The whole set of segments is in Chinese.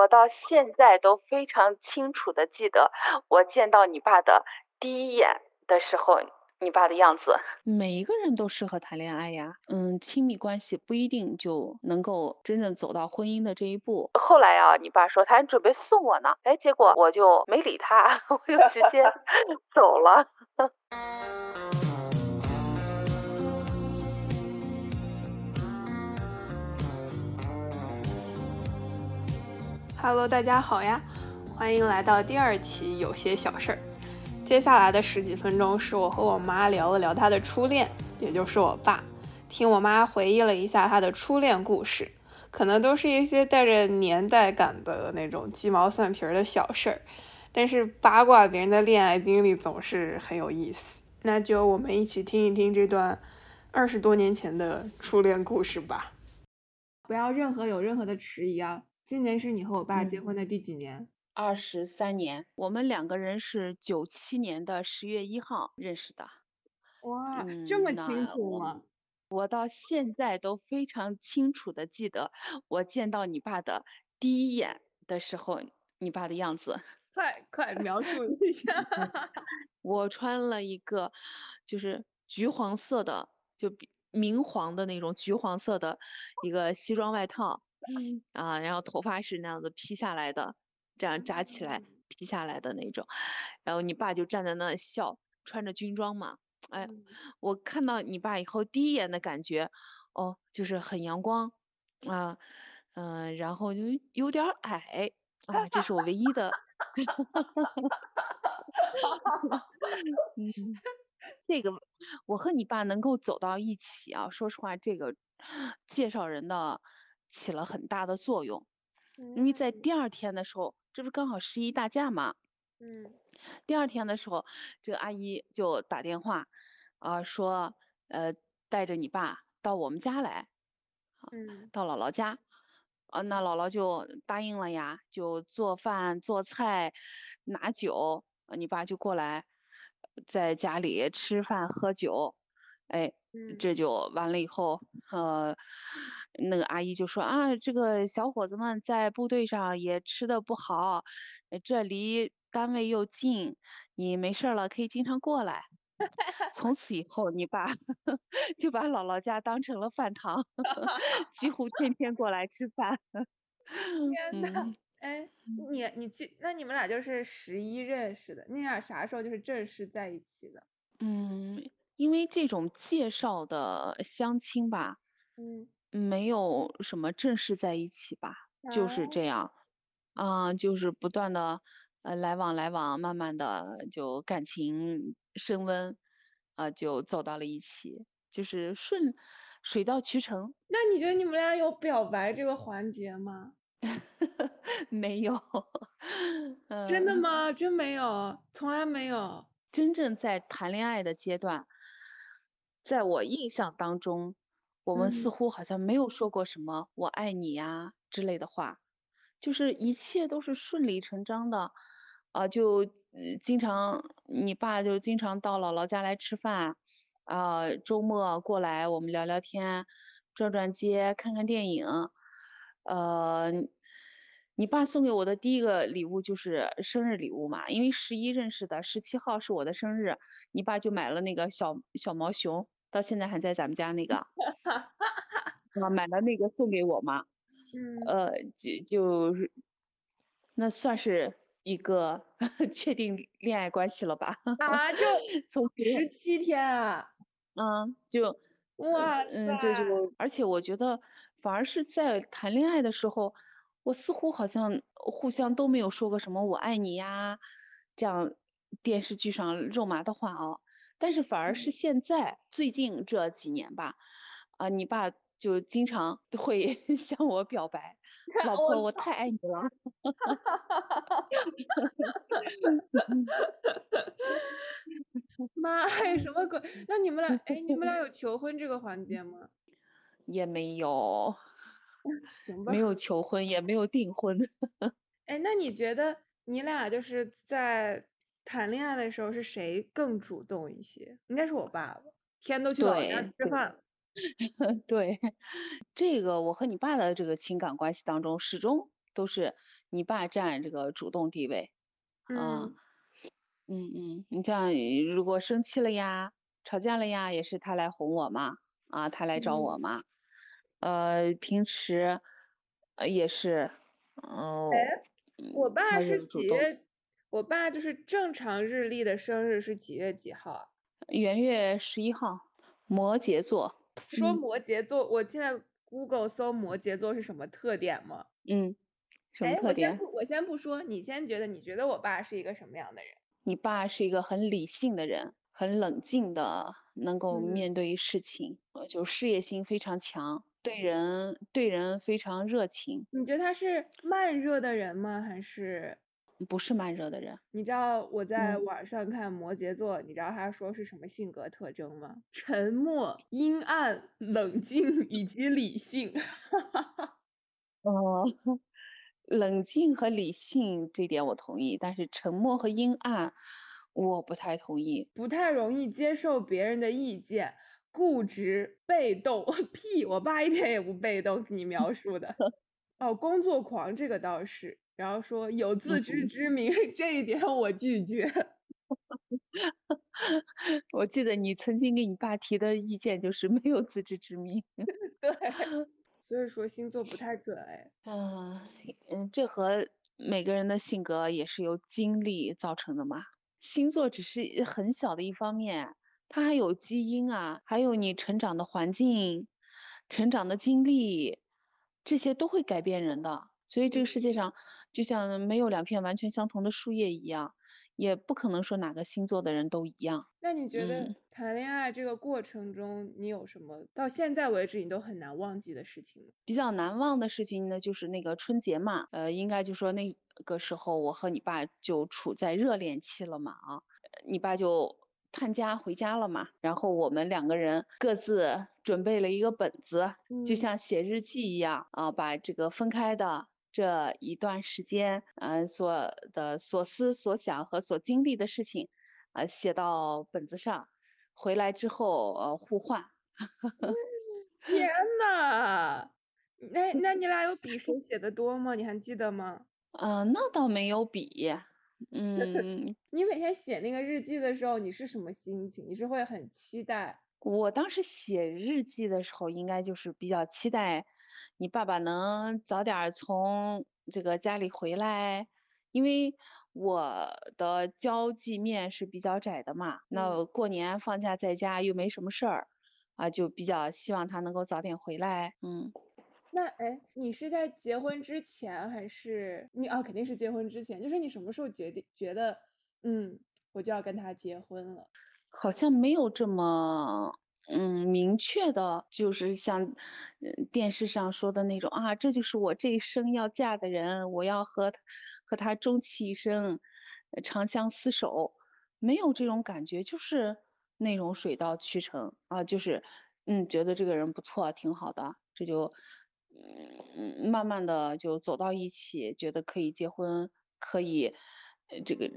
我到现在都非常清楚的记得，我见到你爸的第一眼的时候，你爸的样子。每一个人都适合谈恋爱呀，嗯，亲密关系不一定就能够真正走到婚姻的这一步。后来啊，你爸说他还准备送我呢，哎，结果我就没理他，我就直接 走了。Hello，大家好呀，欢迎来到第二期有些小事儿。接下来的十几分钟是我和我妈聊了聊她的初恋，也就是我爸，听我妈回忆了一下她的初恋故事，可能都是一些带着年代感的那种鸡毛蒜皮的小事儿，但是八卦别人的恋爱经历总是很有意思。那就我们一起听一听这段二十多年前的初恋故事吧，不要任何有任何的迟疑啊。今年是你和我爸结婚的第几年？二十三年。我们两个人是九七年的十月一号认识的。哇，这么清楚吗？我到现在都非常清楚的记得，我见到你爸的第一眼的时候，你爸的样子。快快描述 一下。我穿了一个，就是橘黄色的，就明黄的那种橘黄色的一个西装外套。嗯。啊，然后头发是那样子披下来的，这样扎起来披下来的那种，然后你爸就站在那笑，穿着军装嘛，哎，我看到你爸以后第一眼的感觉，哦，就是很阳光，啊，嗯，然后就有点矮，啊，这是我唯一的，嗯，这个我和你爸能够走到一起啊，说实话，这个介绍人的。起了很大的作用，因为在第二天的时候，这不是刚好十一大假嘛，嗯，第二天的时候，这个阿姨就打电话，啊，说，呃，带着你爸到我们家来，嗯，到姥姥家，啊，那姥姥就答应了呀，就做饭做菜，拿酒，你爸就过来，在家里吃饭喝酒。哎，这就完了以后，呃，那个阿姨就说啊，这个小伙子们在部队上也吃的不好，这离单位又近，你没事了可以经常过来。从此以后，你 爸就把姥姥家当成了饭堂，几乎天天过来吃饭。天呐，哎，你你记，那你们俩就是十一认识的，你俩啥时候就是正式在一起的？嗯。因为这种介绍的相亲吧，嗯，没有什么正式在一起吧，就是这样，啊，就是不断的呃来往来往，慢慢的就感情升温，啊，就走到了一起，就是顺水到渠成。那你觉得你们俩有表白这个环节吗？没有，真的吗？真没有，从来没有。真正在谈恋爱的阶段。在我印象当中，我们似乎好像没有说过什么“我爱你”呀之类的话，就是一切都是顺理成章的，啊，就经常你爸就经常到姥姥家来吃饭，啊，周末过来我们聊聊天，转转街，看看电影，呃，你爸送给我的第一个礼物就是生日礼物嘛，因为十一认识的，十七号是我的生日，你爸就买了那个小小毛熊。到现在还在咱们家那个，啊，买了那个送给我嘛，嗯，呃，就就是，那算是一个 确定恋爱关系了吧？啊，就从十七天啊，嗯，就哇，嗯，就就，而且我觉得反而是在谈恋爱的时候，我似乎好像互相都没有说过什么“我爱你”呀，这样电视剧上肉麻的话哦。但是反而是现在最近这几年吧，啊，你爸就经常会 向我表白，老婆，我太爱你了。妈呀，什么鬼？那你们俩，哎，你们俩有求婚这个环节吗？也没有，行吧，没有求婚，也没有订婚。哎，那你觉得你俩就是在？谈恋爱的时候是谁更主动一些？应该是我爸爸。天都去吃饭了。对，这个我和你爸的这个情感关系当中，始终都是你爸占这个主动地位。嗯嗯嗯，你像如果生气了呀，吵架了呀，也是他来哄我嘛，啊，他来找我嘛。呃，平时呃也是，哦，我爸是几月？我爸就是正常日历的生日是几月几号啊？元月十一号，摩羯座。说摩羯座，我现在 Google 搜摩羯座是什么特点吗？嗯，什么特点？我先不，我先不说，你先觉得，你觉得我爸是一个什么样的人？你爸是一个很理性的人，很冷静的，能够面对事情，呃，就事业心非常强，对人对人非常热情。你觉得他是慢热的人吗？还是？不是慢热的人，你知道我在网上看摩羯座，你知道他说是什么性格特征吗？沉默、阴暗、冷静以及理性。哦，冷静和理性这点我同意，但是沉默和阴暗我不太同意。不太容易接受别人的意见，固执、被动。屁，我爸一点也不被动，你描 述的。哦，工作狂这个倒是。然后说有自知之明，这一点我拒绝。我记得你曾经给你爸提的意见就是没有自知之明。对，所以说星座不太准哎。嗯嗯，这和每个人的性格也是由经历造成的嘛。星座只是很小的一方面，它还有基因啊，还有你成长的环境、成长的经历，这些都会改变人的。所以这个世界上，就像没有两片完全相同的树叶一样，也不可能说哪个星座的人都一样。那你觉得谈恋爱这个过程中，你有什么到现在为止你都很难忘记的事情吗？比较难忘的事情呢，就是那个春节嘛，呃，应该就说那个时候我和你爸就处在热恋期了嘛，啊，你爸就探家回家了嘛，然后我们两个人各自准备了一个本子，就像写日记一样啊，把这个分开的。这一段时间，嗯，所的所思所想和所经历的事情，啊，写到本子上，回来之后，呃，互换。天呐，那那你俩有比谁 写的多吗？你还记得吗？嗯，那倒没有比。嗯，你每天写那个日记的时候，你是什么心情？你是会很期待？我当时写日记的时候，应该就是比较期待。你爸爸能早点从这个家里回来，因为我的交际面是比较窄的嘛。那过年放假在家又没什么事儿，啊，就比较希望他能够早点回来。嗯，那哎，你是在结婚之前还是你啊？肯定是结婚之前。就是你什么时候决定觉得，嗯，我就要跟他结婚了？好像没有这么。嗯，明确的，就是像电视上说的那种啊，这就是我这一生要嫁的人，我要和和他终其一生，长相厮守，没有这种感觉，就是那种水到渠成啊，就是嗯，觉得这个人不错，挺好的，这就嗯慢慢的就走到一起，觉得可以结婚，可以这个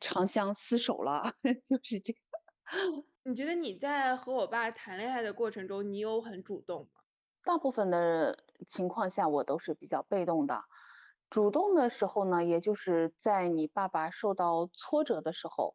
长相厮守了，就是这个。你觉得你在和我爸谈恋爱的过程中，你有很主动吗？大部分的情况下，我都是比较被动的。主动的时候呢，也就是在你爸爸受到挫折的时候，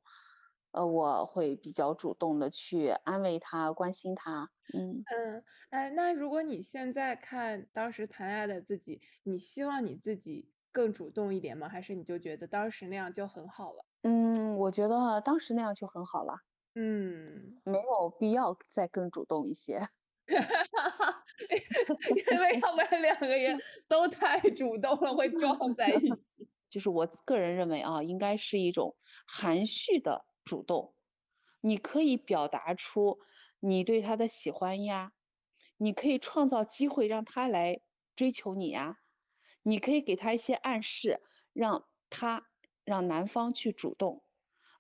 呃，我会比较主动的去安慰他、关心他。嗯嗯，哎，那如果你现在看当时谈恋爱的自己，你希望你自己更主动一点吗？还是你就觉得当时那样就很好了？嗯，我觉得当时那样就很好了。嗯，没有必要再更主动一些，因为要不然两个人都太主动了会撞在一起。就是我个人认为啊，应该是一种含蓄的主动，你可以表达出你对他的喜欢呀，你可以创造机会让他来追求你呀，你可以给他一些暗示，让他让男方去主动。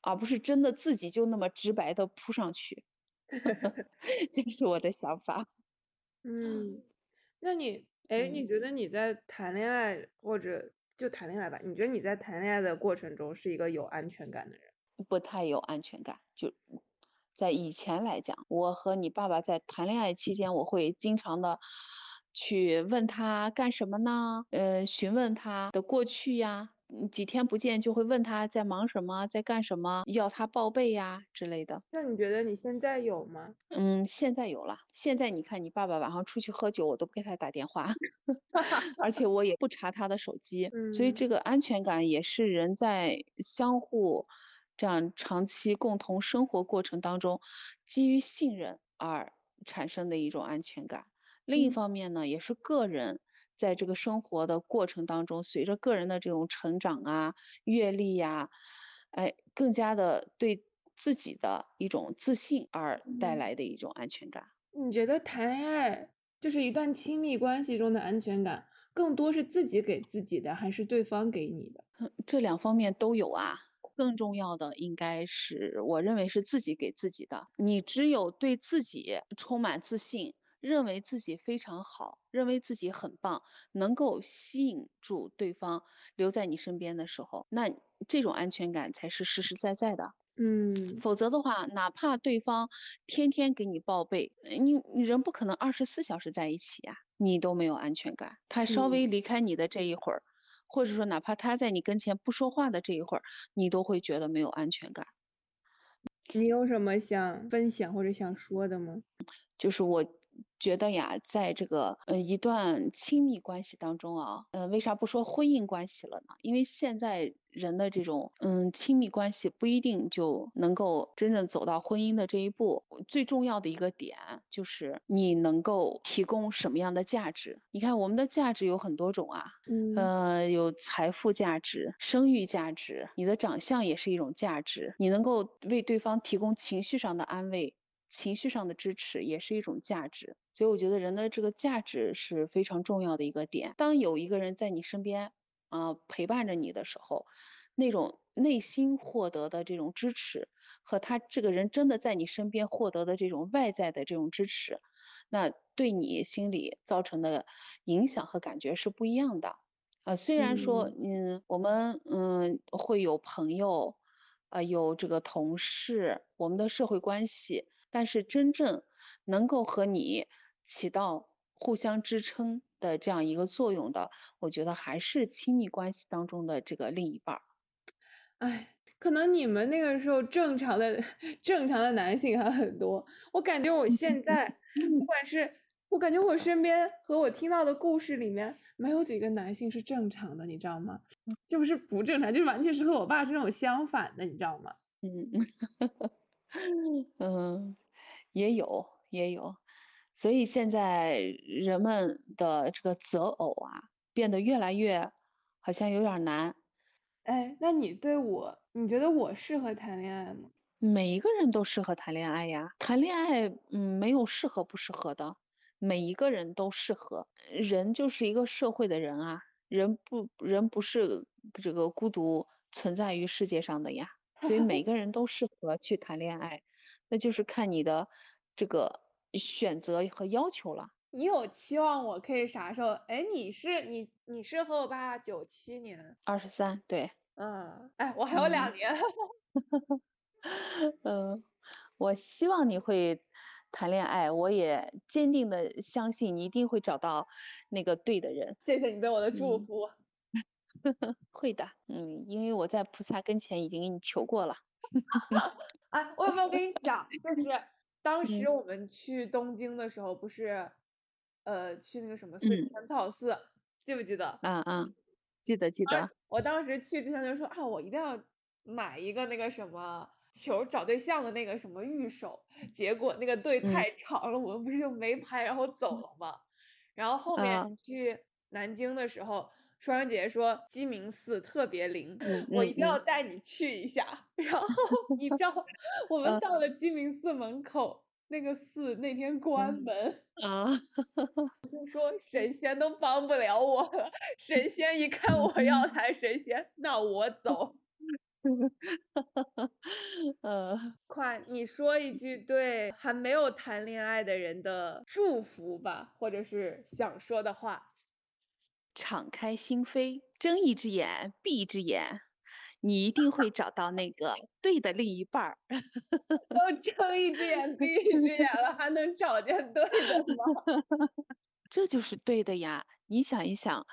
而不是真的自己就那么直白的扑上去，这是我的想法。嗯，那你，哎，你觉得你在谈恋爱或者就谈恋爱吧？你觉得你在谈恋爱的过程中是一个有安全感的人？不太有安全感。就在以前来讲，我和你爸爸在谈恋爱期间，我会经常的去问他干什么呢？呃，询问他的过去呀。几天不见就会问他在忙什么，在干什么，要他报备呀之类的。那你觉得你现在有吗？嗯，现在有了。现在你看，你爸爸晚上出去喝酒，我都不给他打电话，而且我也不查他的手机。所以这个安全感也是人在相互这样长期共同生活过程当中，基于信任而产生的一种安全感。另一方面呢，也是个人。在这个生活的过程当中，随着个人的这种成长啊、阅历呀，哎，更加的对自己的一种自信而带来的一种安全感。你觉得谈恋爱就是一段亲密关系中的安全感，更多是自己给自己的，还是对方给你的？这两方面都有啊。更重要的应该是，我认为是自己给自己的。你只有对自己充满自信。认为自己非常好，认为自己很棒，能够吸引住对方留在你身边的时候，那这种安全感才是实实在在的。嗯，否则的话，哪怕对方天天给你报备，你你人不可能二十四小时在一起呀，你都没有安全感。他稍微离开你的这一会儿，或者说哪怕他在你跟前不说话的这一会儿，你都会觉得没有安全感。你有什么想分享或者想说的吗？就是我。觉得呀，在这个呃一段亲密关系当中啊，嗯，为啥不说婚姻关系了呢？因为现在人的这种嗯亲密关系不一定就能够真正走到婚姻的这一步。最重要的一个点就是你能够提供什么样的价值？你看我们的价值有很多种啊，嗯，呃，有财富价值、生育价值，你的长相也是一种价值，你能够为对方提供情绪上的安慰。情绪上的支持也是一种价值，所以我觉得人的这个价值是非常重要的一个点。当有一个人在你身边，啊，陪伴着你的时候，那种内心获得的这种支持，和他这个人真的在你身边获得的这种外在的这种支持，那对你心里造成的影响和感觉是不一样的。啊，虽然说，嗯，我们嗯会有朋友，啊，有这个同事，我们的社会关系。但是真正能够和你起到互相支撑的这样一个作用的，我觉得还是亲密关系当中的这个另一半儿。哎，可能你们那个时候正常的 正常的男性还很多，我感觉我现在 不管是我感觉我身边和我听到的故事里面，没有几个男性是正常的，你知道吗？就是不正常，就是完全是和我爸是那种相反的，你知道吗？嗯。嗯，也有也有，所以现在人们的这个择偶啊，变得越来越好像有点难。哎，那你对我，你觉得我适合谈恋爱吗？每一个人都适合谈恋爱呀，谈恋爱，嗯，没有适合不适合的，每一个人都适合。人就是一个社会的人啊，人不人不是这个孤独存在于世界上的呀。所以 每个人都适合去谈恋爱，那就是看你的这个选择和要求了。你有期望我可以啥时候？哎，你是你你是和我爸九七年，二十三，对，嗯，哎，我还有两年。嗯，我希望你会谈恋爱，我也坚定的相信你一定会找到那个对的人。谢谢你对我的祝福。会的，嗯，因为我在菩萨跟前已经给你求过了。哎，我有没有跟你讲？就是当时我们去东京的时候，不是，呃，去那个什么寺浅草寺，记不记得？嗯嗯，记得记得。我当时去之前就说啊，我一定要买一个那个什么求找对象的那个什么玉手。结果那个队太长了，我们不是就没拍，然后走了吗？然后后面去南京的时候。双双姐姐说鸡鸣寺特别灵，我一定要带你去一下。然后 你知道，我们到了鸡鸣寺门口，那个寺那天关门啊，就说神仙都帮不了我了。神仙一看我要来神仙，那我走。呃，快，你说一句对还没有谈恋爱的人的祝福吧，或者是想说的话。敞开心扉，睁一只眼闭一只眼，你一定会找到那个对的另一半儿。都睁一只眼闭一只眼了，还能找见对的吗？这就是对的呀。你想一想，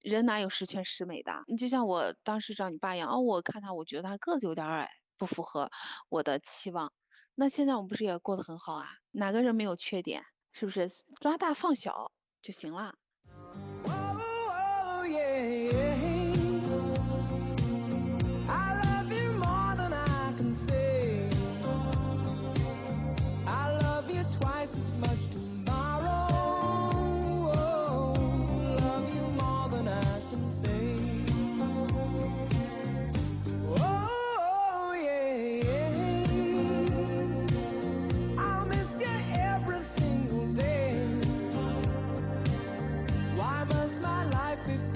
人哪有十全十美的？你就像我当时找你爸一样，哦，我看他，我觉得他个子有点矮，不符合我的期望。那现在我们不是也过得很好啊？哪个人没有缺点？是不是抓大放小就行了？happy